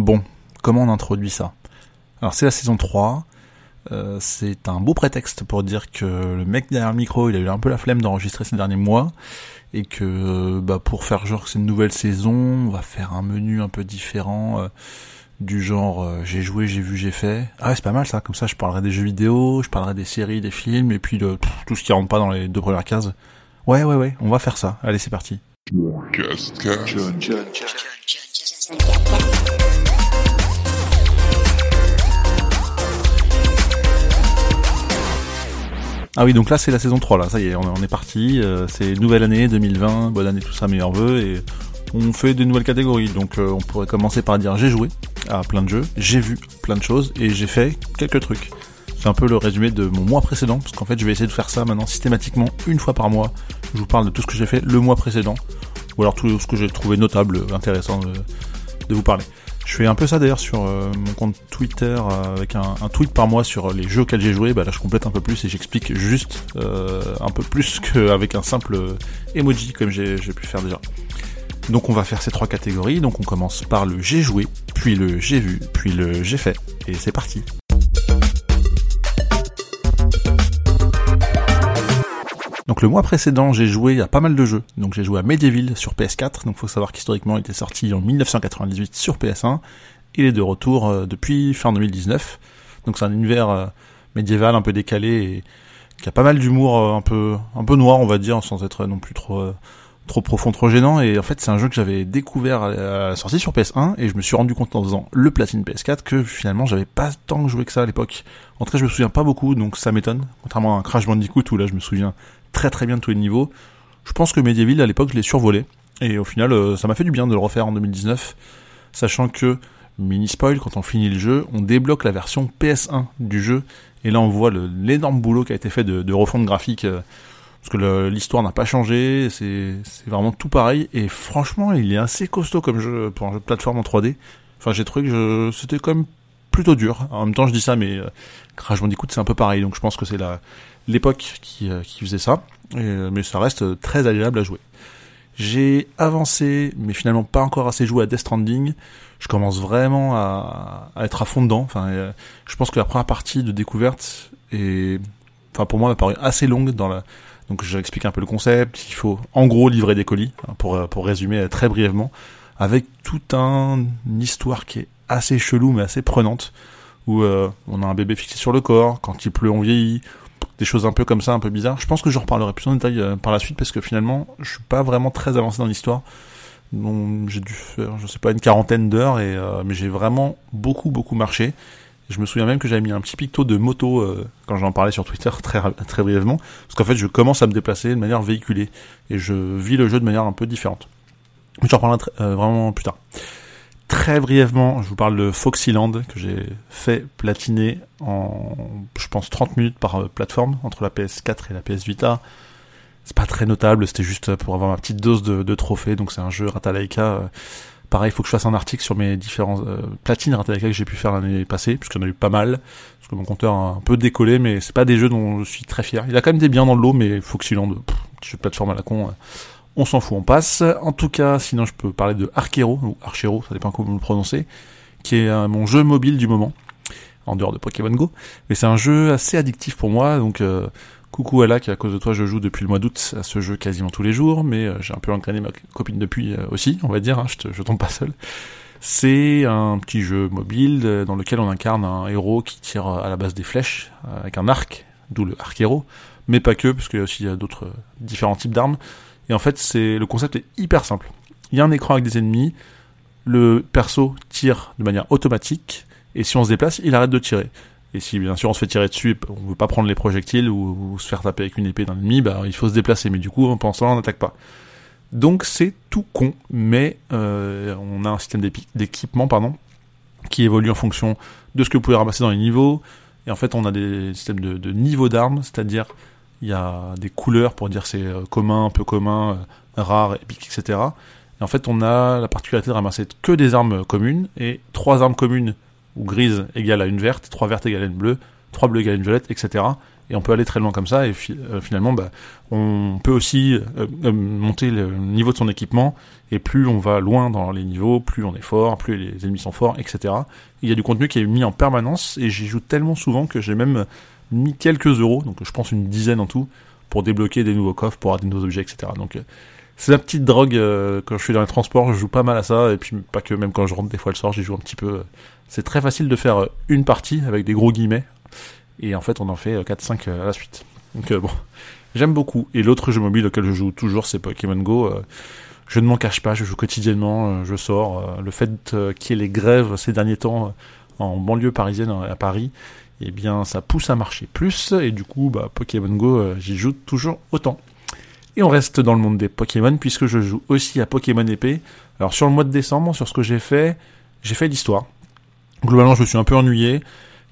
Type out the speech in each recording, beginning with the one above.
Bon, comment on introduit ça? Alors c'est la saison 3, euh, c'est un beau prétexte pour dire que le mec derrière le micro, il a eu un peu la flemme d'enregistrer ces derniers mois, et que euh, bah, pour faire genre que c'est une nouvelle saison, on va faire un menu un peu différent, euh, du genre j'ai joué, j'ai vu, j'ai fait. Ah ouais, c'est pas mal ça, comme ça je parlerai des jeux vidéo, je parlerai des séries, des films, et puis de tout ce qui rentre pas dans les deux premières cases. Ouais, ouais, ouais, on va faire ça. Allez, c'est parti. Ah oui, donc là c'est la saison 3, là, ça y est, on est parti, euh, c'est nouvelle année 2020, bonne année, tout ça, meilleurs vœux, et on fait des nouvelles catégories, donc euh, on pourrait commencer par dire j'ai joué à plein de jeux, j'ai vu plein de choses, et j'ai fait quelques trucs. C'est un peu le résumé de mon mois précédent, parce qu'en fait je vais essayer de faire ça maintenant systématiquement, une fois par mois, je vous parle de tout ce que j'ai fait le mois précédent, ou alors tout ce que j'ai trouvé notable, intéressant de, de vous parler. Je fais un peu ça d'ailleurs sur euh, mon compte Twitter euh, avec un, tweet par mois sur les jeux auxquels j'ai joué. Bah là, je complète un peu plus et j'explique juste euh, un peu plus qu'avec un simple emoji comme j'ai pu faire déjà. Donc on va faire ces trois catégories. Donc on commence par le j'ai joué, puis le j'ai vu, puis le j'ai fait. Et c'est parti. Donc le mois précédent, j'ai joué à pas mal de jeux. Donc j'ai joué à Medieval sur PS4. Donc faut savoir qu'historiquement, il était sorti en 1998 sur PS1. Il est de retour euh, depuis fin 2019. Donc c'est un univers euh, médiéval un peu décalé et qui a pas mal d'humour euh, un peu un peu noir, on va dire, sans être non plus trop trop profond, trop gênant. Et en fait, c'est un jeu que j'avais découvert à la sortie sur PS1 et je me suis rendu compte en faisant le platine PS4 que finalement j'avais pas tant joué que ça à l'époque. En tout cas, je me souviens pas beaucoup, donc ça m'étonne. Contrairement à un Crash Bandicoot où là, je me souviens très très bien de tous les niveaux. Je pense que Medieval à l'époque je l'ai survolé et au final euh, ça m'a fait du bien de le refaire en 2019, sachant que mini spoil quand on finit le jeu, on débloque la version PS1 du jeu et là on voit l'énorme boulot qui a été fait de, refonte graphique euh, parce que l'histoire n'a pas changé, c'est vraiment tout pareil et franchement il est assez costaud comme jeu pour un jeu de plateforme en 3D. Enfin j'ai trouvé que c'était quand même plutôt dur. En même temps je dis ça mais euh, Crash Bandicoot c'est un peu pareil donc je pense que c'est la l'époque qui, euh, qui faisait ça, euh, mais ça reste très agréable à jouer. J'ai avancé, mais finalement pas encore assez joué à Death Stranding. Je commence vraiment à, à être à fond dedans. Enfin, euh, je pense que la première partie de découverte est, enfin pour moi, m'a paru assez longue dans la. Donc j'explique un peu le concept. Il faut en gros livrer des colis, hein, pour pour résumer très brièvement, avec tout un une histoire qui est assez chelou mais assez prenante, où on a un bébé fixé sur le corps. Quand il pleut, on vieillit des choses un peu comme ça, un peu bizarres. Je pense que je reparlerai plus en détail euh, par la suite parce que finalement, je suis pas vraiment très avancé dans l'histoire. Donc j'ai dû faire, je sais pas, une quarantaine d'heures et euh, mais j'ai vraiment beaucoup beaucoup marché. Je me souviens même que j'avais mis un petit picto de moto euh, quand j'en parlais sur Twitter très très brièvement parce qu'en fait je commence à me déplacer de manière véhiculée et je vis le jeu de manière un peu différente. Mais j'en parlerai vraiment plus tard. Très brièvement, je vous parle de Foxyland que j'ai fait platiner en, je pense, 30 minutes par euh, plateforme entre la PS4 et la PS Vita. C'est pas très notable, c'était juste pour avoir ma petite dose de, de trophées. Donc c'est un jeu Ratalaika. Euh, pareil, il faut que je fasse un article sur mes différents euh, platines Ratalaika que j'ai pu faire l'année passée, puisqu'il y en a eu pas mal. Parce que mon compteur a un peu décollé, mais c'est pas des jeux dont je suis très fier. Il a quand même des biens dans le lot, mais Foxyland, petit jeu de plateforme à la con on s'en fout, on passe. En tout cas, sinon je peux parler de Archero, ou Archero, ça dépend comment vous le prononcez, qui est euh, mon jeu mobile du moment, en dehors de Pokémon Go. Mais c'est un jeu assez addictif pour moi, donc euh, coucou Ala, qui à cause de toi je joue depuis le mois d'août à ce jeu quasiment tous les jours, mais euh, j'ai un peu entraîné ma copine depuis aussi, on va dire, hein, je, je tombe pas seul. C'est un petit jeu mobile dans lequel on incarne un héros qui tire à la base des flèches avec un arc, d'où le arc-héros, mais pas que, parce qu'il y a aussi d'autres différents types d'armes. Et en fait, c'est le concept est hyper simple. Il y a un écran avec des ennemis, le perso tire de manière automatique, et si on se déplace, il arrête de tirer. Et si bien sûr on se fait tirer dessus, on veut pas prendre les projectiles ou, se faire taper avec une épée d'un ennemi, bah il faut se déplacer. Mais du coup, ce temps on n'attaque pas. Donc c'est tout con, mais euh, on a un système d'équipement, pardon, qui évolue en fonction de ce que vous pouvez ramasser dans les niveaux. Et en fait, on a des systèmes de, de niveaux d'armes, c'est-à-dire il y a des couleurs pour dire c'est euh, commun, peu commun, euh, rare, épique, etc. Et en fait, on a la particularité de ramasser que des armes communes, et trois armes communes ou grises égale à une verte, trois vertes égale à une bleue, trois bleues égale à une violette, etc. et on peut aller très loin comme ça, et finalement, bah, on peut aussi monter le niveau de son équipement, et plus on va loin dans les niveaux, plus on est fort, plus les ennemis sont forts, etc. Il y a du contenu qui est mis en permanence, et j'y joue tellement souvent que j'ai même mis quelques euros, donc je pense une dizaine en tout, pour débloquer des nouveaux coffres, pour avoir des nouveaux objets, etc. Donc c'est la petite drogue euh, quand je suis dans les transports, je joue pas mal à ça et puis pas que même quand je rentre des fois le soir, j'y joue un petit peu. C'est très facile de faire euh, une partie avec des gros guillemets et en fait on en fait 4 euh, 5 à la suite. Donc bon, j'aime beaucoup et l'autre jeu mobile auquel je joue toujours c'est Pokémon Go. je ne m'en cache pas, je joue quotidiennement, je sors. le fait qu'il y ait les grèves ces derniers temps en banlieue parisienne à Paris, eh bien ça pousse à marcher plus et du coup bah, Pokémon Go j'y joue toujours autant. Et on reste dans le monde des Pokémon puisque je joue aussi à Pokémon épée. Alors sur le mois de décembre, sur ce que j'ai fait, j'ai fait l'histoire. Globalement, je suis un peu ennuyé.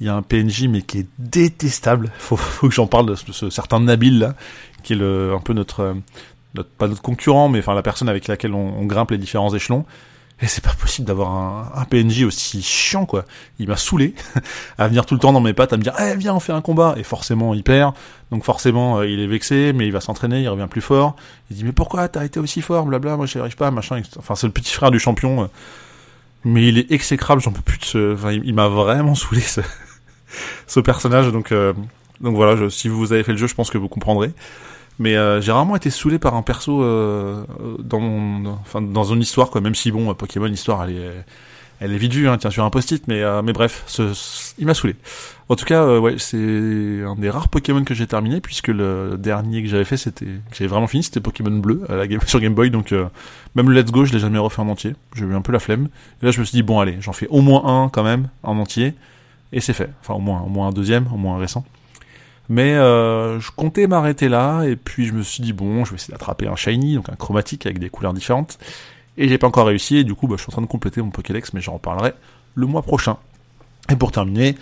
Il y a un PNJ mais qui est détestable. Faut, faut que j'en parle de ce, certain Nabil là, qui est un peu notre, notre, pas notre concurrent, mais enfin la personne avec laquelle on grimpe les différents échelons. Et c'est pas possible d'avoir un, un, PNJ aussi chiant, quoi. Il m'a saoulé à venir tout le temps dans mes pattes, à me dire, eh, viens, on fait un combat. Et forcément, il perd. Donc forcément, euh, il est vexé, mais il va s'entraîner, il revient plus fort. Il dit, mais pourquoi t'as été aussi fort, blabla, moi j'y arrive pas, machin. Enfin, c'est le petit frère du champion. Euh. Mais il est exécrable, j'en peux plus de ce... Enfin, il, m'a vraiment saoulé, ce, ce personnage. Donc, euh, donc voilà, je, si vous avez fait le jeu, je pense que vous comprendrez. Mais euh, j'ai rarement été saoulé par un perso euh, dans mon, enfin dans une histoire quoi. Même si bon, Pokémon l'histoire elle est, elle est vite vue, hein, tiens sur un post-it, mais euh, mais bref, ce, il m'a saoulé. En tout cas, ouais, c'est un des rares Pokémon que j'ai terminé puisque le dernier que j'avais fait, c'était, que j'avais vraiment fini, c'était Pokémon Bleu sur Game Boy. Donc même le Let's Go, je l'ai jamais refait en entier. J'ai eu un peu la flemme. Et là, je me suis dit bon allez, j'en fais au moins un quand même en entier, et c'est fait. Enfin au moins, au moins un deuxième, au moins un récent. Mais euh, je comptais m'arrêter là, et puis je me suis dit, bon, je vais essayer d'attraper un shiny, donc un chromatique avec des couleurs différentes. Et j'ai pas encore réussi, et du coup, bah, je suis en train de compléter mon Pokédex, mais j'en reparlerai le mois prochain. Et pour terminer,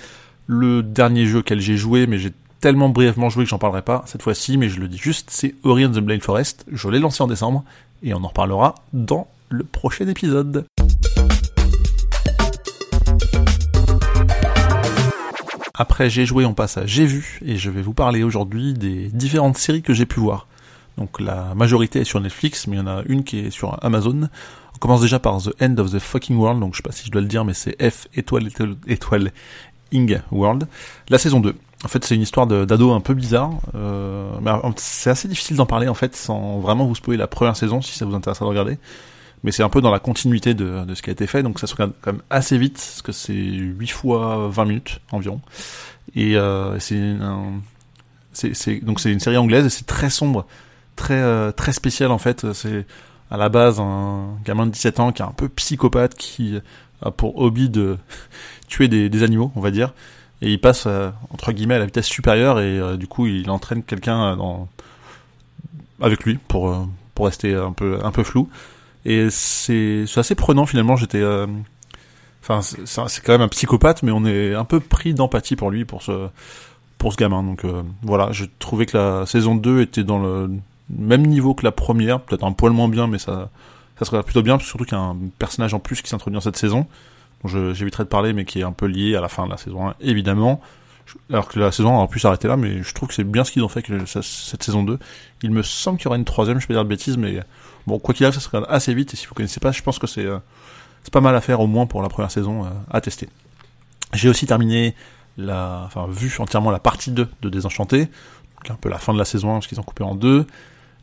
le dernier jeu auquel j'ai joué, mais j'ai tellement brièvement joué que j'en parlerai pas cette fois-ci, mais je le dis juste, c'est Ori and the Blind Forest. Je l'ai lancé en décembre, et on en reparlera dans le prochain épisode. Après j'ai joué, on passe à j'ai vu, et je vais vous parler aujourd'hui des différentes séries que j'ai pu voir. Donc la majorité est sur Netflix, mais il y en a une qui est sur Amazon. On commence déjà par The End of the Fucking World, donc je sais pas si je dois le dire, mais c'est F étoile étoile, étoile Ing World. La saison 2. En fait, c'est une histoire d'ado un peu bizarre. Euh, c'est assez difficile d'en parler en fait sans vraiment vous spoiler la première saison si ça vous intéresse de regarder mais c'est un peu dans la continuité de, de, ce qui a été fait, donc ça se regarde quand même assez vite, parce que c'est 8 fois 20 minutes environ. Et euh, c'est c'est donc c'est une série anglaise et c'est très sombre, très euh, très spécial en fait. C'est à la base un gamin de 17 ans qui est un peu psychopathe, qui a pour hobby de tuer des, des animaux, on va dire, et il passe euh, entre guillemets à la vitesse supérieure et euh, du coup il entraîne quelqu'un dans avec lui pour pour rester un peu un peu flou. Et c'est assez prenant finalement. J'étais, euh, enfin, c'est quand même un psychopathe, mais on est un peu pris d'empathie pour lui, pour ce pour ce gamin. Donc euh, voilà, je trouvais que la saison 2 était dans le même niveau que la première, peut-être un poil moins bien, mais ça ça serait plutôt bien, surtout qu'il y a un personnage en plus qui s'introduit dans cette saison, dont j'éviterai de parler, mais qui est un peu lié à la fin de la saison 1, évidemment. Alors que la saison a pu s'arrêter là, mais je trouve que c'est bien ce qu'ils ont fait cette saison 2. Il me semble qu'il y aura une troisième, je peux dire de bêtises, mais Bon, quoi qu'il arrive, ça se regarde assez vite, et si vous connaissez pas, je pense que c'est euh, pas mal à faire, au moins pour la première saison, euh, à tester. J'ai aussi terminé la, enfin, vu entièrement la partie 2 de Désenchanté, un peu la fin de la saison 1, parce qu'ils ont coupé en deux,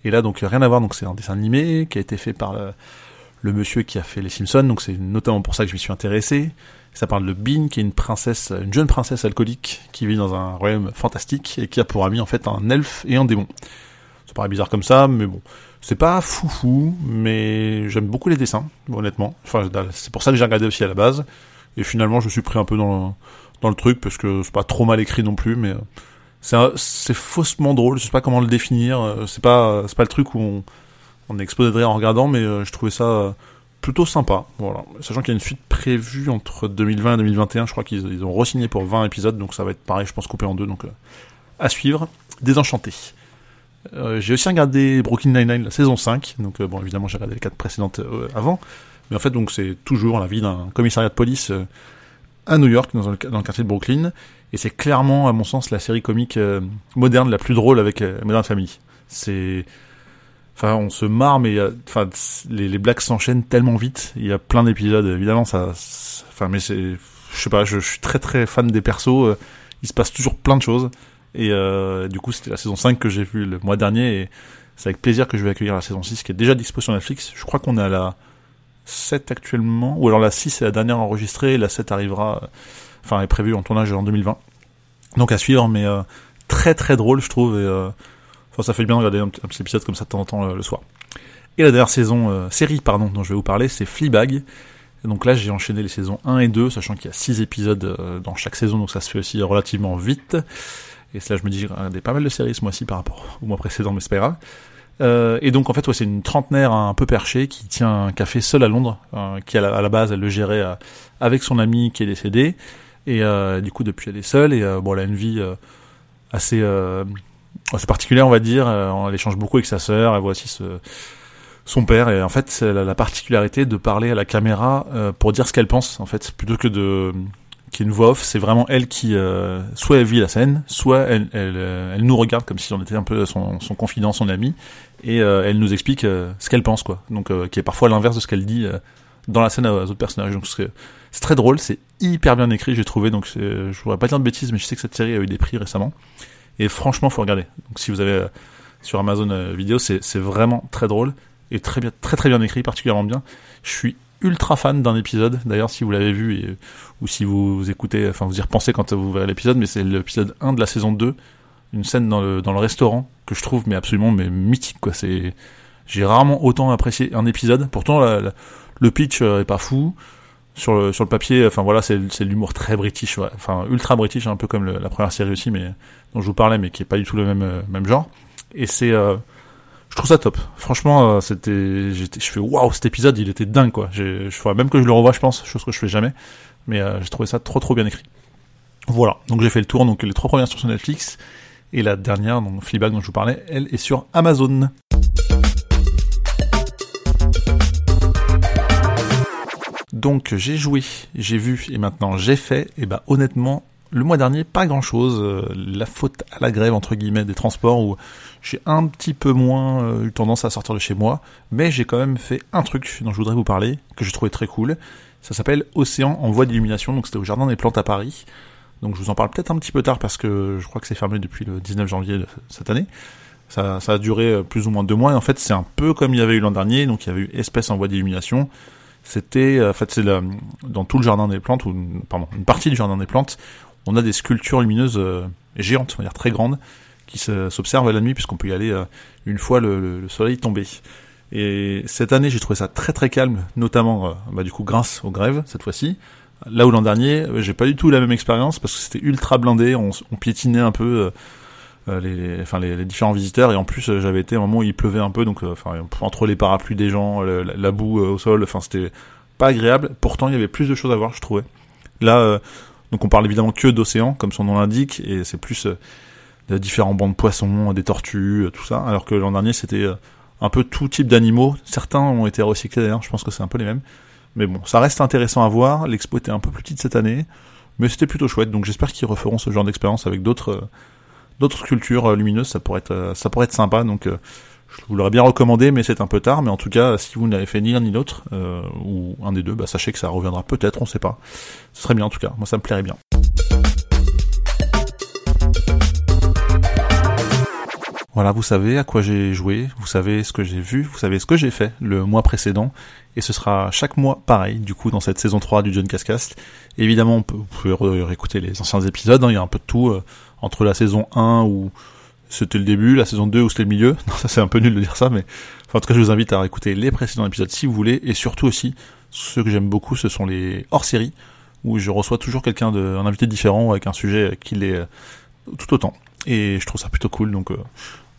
et là, donc, rien à voir, donc c'est un dessin animé, qui a été fait par le, le monsieur qui a fait les Simpsons, donc c'est notamment pour ça que je m'y suis intéressé. Ça parle de Bean, qui est une princesse, une jeune princesse alcoolique, qui vit dans un royaume fantastique, et qui a pour ami, en fait, un elfe et un démon. Ça paraît bizarre comme ça, mais bon. C'est pas foufou, mais j'aime beaucoup les dessins, honnêtement. Enfin, c'est pour ça que j'ai regardé aussi à la base. Et finalement, je suis pris un peu dans le, dans le truc, parce que c'est pas trop mal écrit non plus, mais euh, c'est faussement drôle. Je sais pas comment le définir. Euh, c'est pas, c'est pas le truc où on, on explose de rire en regardant, mais euh, je trouvais ça plutôt sympa. Voilà. Sachant qu'il y a une suite prévue entre 2020 et 2021, je crois qu'ils ils ont re-signé pour 20 épisodes, donc ça va être pareil, je pense, coupé en deux, donc à suivre. Désenchanté. Euh, j'ai aussi regardé Brooklyn Nine-Nine, la saison 5. Donc, euh, bon, évidemment, j'ai regardé les quatre précédentes euh, avant. Mais en fait, donc, c'est toujours la vie d'un commissariat de police à New York, dans, le, quartier de Brooklyn. Et c'est clairement, à mon sens, la série comique euh, moderne la plus drôle avec euh, Modern Family. C'est, enfin, on se marre, mais enfin, les, les blagues s'enchaînent tellement vite. Il y a plein d'épisodes, évidemment, ça, enfin, mais c'est, je sais pas, je, suis très très fan des persos. Euh, il se passe toujours plein de choses. Et euh, du coup, c'était la saison 5 que j'ai vue le mois dernier. Et c'est avec plaisir que je vais accueillir la saison 6 qui est déjà dispo sur Netflix. Je crois qu'on à la 7 actuellement. Ou alors la 6 est la dernière enregistrée. La 7 arrivera enfin est prévu en tournage en 2020. Donc à suivre, mais euh, très très drôle je trouve. Et, euh, ça fait bien de regarder un, petit épisode comme ça de temps en temps euh, le soir. Et la dernière saison, série pardon, dont je vais vous parler, c'est Fleabag. donc là j'ai enchaîné les saisons 1 et 2, sachant qu'il y a 6 épisodes dans chaque saison, donc ça se fait aussi relativement vite. Et cela je me dis, j'ai regardé pas mal de séries ce mois-ci par rapport au mois précédent, mais c'est pas. Euh, et donc en fait, c'est une trentenaire un peu perchée qui tient un café seul à Londres, qui à la, base elle le gérait avec son ami qui est décédé, et euh, du coup, depuis, elle est seule et euh, bon, elle a une vie euh, assez assez particulière, on va dire. elle échange beaucoup avec sa sœur. Elle voit aussi ce, son père. Et en fait, elle a la particularité de parler à la caméra pour dire ce qu'elle pense, en fait, plutôt que de qui une voix off, c'est vraiment elle qui soit elle vit la scène, soit elle, elle, elle, nous regarde comme si on était un peu son, son confident, son ami, et elle nous explique ce qu'elle pense, quoi. Donc, qui est parfois l'inverse de ce qu'elle dit dans la scène aux autres personnages. Donc, c'est très drôle, c'est hyper bien écrit, j'ai trouvé. Donc je voudrais pas dire de bêtises, mais je sais que cette série a eu des prix récemment. Et franchement, faut regarder. Donc si vous avez euh, sur Amazon euh, Vidéo, c'est vraiment très drôle et très bien, très très bien écrit, particulièrement bien. Je suis ultra fan d'un épisode. D'ailleurs, si vous l'avez vu ou si vous, écoutez, enfin vous y repensez quand vous verrez l'épisode, mais c'est l'épisode 1 de la saison 2, une scène dans le, dans le restaurant que je trouve mais absolument mais mythique quoi. C'est j'ai rarement autant apprécié un épisode. Pourtant le pitch euh, est pas fou sur le, sur le papier, enfin voilà, c'est, l'humour très british, enfin ultra british, un peu comme la première série aussi, mais dont je vous parlais, mais qui est pas du tout le même euh, même genre. Et c'est, euh, je trouve ça top. Franchement, euh, c'était, je fais waouh, cet épisode, il était dingue quoi. Je ferais même que je le revois, je pense, chose que je fais jamais, mais j'ai trouvé ça trop trop bien écrit. Voilà, donc j'ai fait le tour, donc les trois premières sur Netflix et la dernière, donc Fleabag dont je vous parlais, elle est sur Amazon. Donc j'ai joué, j'ai vu et maintenant j'ai fait. Et bah honnêtement, le mois dernier, pas grand chose. Euh, la faute à la grève entre guillemets des transports où j'ai un petit peu moins euh, eu tendance à sortir de chez moi, mais j'ai quand même fait un truc dont je voudrais vous parler que j'ai trouvé très cool. Ça s'appelle Océan en voie d'illumination. Donc c'était au Jardin des Plantes à Paris. Donc je vous en parle peut-être un petit peu tard parce que je crois que c'est fermé depuis le 19 janvier de cette année. Ça, a duré euh, plus ou moins deux mois et en fait c'est un peu comme il y avait eu l'an dernier. Donc il y avait eu Espèce en voie d'illumination c'était, euh, en fait, c'est dans tout le jardin des plantes, ou pardon, une partie du jardin des plantes, on a des sculptures lumineuses euh, géantes, on va dire très grandes, qui s'observent la nuit puisqu'on peut y aller euh, une fois le, soleil tombé. Et cette année, j'ai trouvé ça très très calme, notamment, bah, du coup, grâce aux grèves cette fois-ci. Là où l'an dernier, j'ai pas du tout la même expérience parce que c'était ultra blindé, on, on piétinait un peu les, enfin les, différents visiteurs. Et en plus euh, j'avais été un moment où il pleuvait un peu. Donc euh, entre les parapluies des gens la, boue au sol enfin c'était pas agréable. Pourtant il y avait plus de choses à voir je trouvais. Là donc on parle évidemment que d'océan comme son nom l'indique. Et c'est plus de différents bancs de poissons des tortues tout ça. Alors que l'an dernier c'était un peu tout type d'animaux. Certains ont été recyclés d'ailleurs. Je pense que c'est un peu les mêmes. Mais bon ça reste intéressant à voir. L'expo était un peu plus petite cette année. Mais c'était plutôt chouette. Donc j'espère qu'ils referont ce genre d'expérience avec d'autres d'autres sculptures euh, lumineuses, ça pourrait être, euh, ça pourrait être sympa. Donc, euh, je vous l'aurais bien recommandé, mais c'est un peu tard. Mais en tout cas, si vous n'avez fait ni l'un ni l'autre, ou un des deux, bah, sachez que ça reviendra peut-être, on sait pas. Ce serait bien en tout cas. Moi, ça me plairait bien. Voilà, vous savez à quoi j'ai joué, vous savez ce que j'ai vu, vous savez ce que j'ai fait le mois précédent, et ce sera chaque mois pareil, du coup, dans cette saison 3 du John Cascast. Évidemment, vous pouvez réécouter les anciens épisodes, hein, il y a un peu de tout, entre la saison 1 où c'était le début, la saison 2 où c'était le milieu. Non, ça c'est un peu nul de dire ça, mais en tout cas je vous invite à écouter les précédents épisodes si vous voulez, et surtout aussi, ce que j'aime beaucoup, ce sont les hors-série, où je reçois toujours quelqu'un de, un invité différent avec un sujet qui l'est euh, tout autant. Et je trouve ça plutôt cool, donc euh,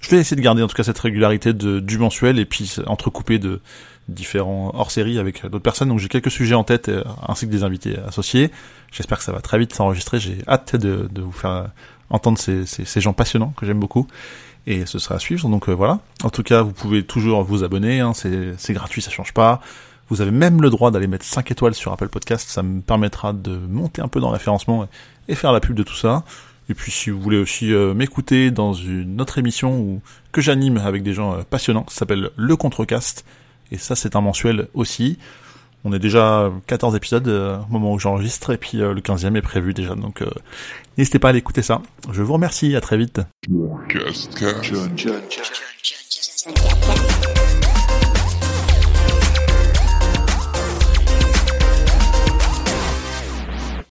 je vais essayer de garder en tout cas cette régularité de, du mensuel et puis entrecoupé de différents hors-série avec d'autres personnes. Donc j'ai quelques sujets en tête euh, ainsi que des invités associés. J'espère que ça va très vite s'enregistrer. J'ai hâte de, de, vous faire entendre ces, ces, ces gens passionnants que j'aime beaucoup. Et ce sera à suivre. Donc euh, voilà. En tout cas, vous pouvez toujours vous abonner. Hein, c'est gratuit, ça change pas. Vous avez même le droit d'aller mettre 5 étoiles sur Apple Podcast, ça me permettra de monter un peu dans le référencement et faire la pub de tout ça. Et puis si vous voulez aussi euh, m'écouter dans une autre émission où, que j'anime avec des gens euh, passionnants, ça s'appelle Le Contrecast, et ça c'est un mensuel aussi. On est déjà 14 épisodes euh, au moment où j'enregistre, et puis le 15e est prévu déjà, donc n'hésitez pas à aller écouter ça. Je vous remercie, à très vite.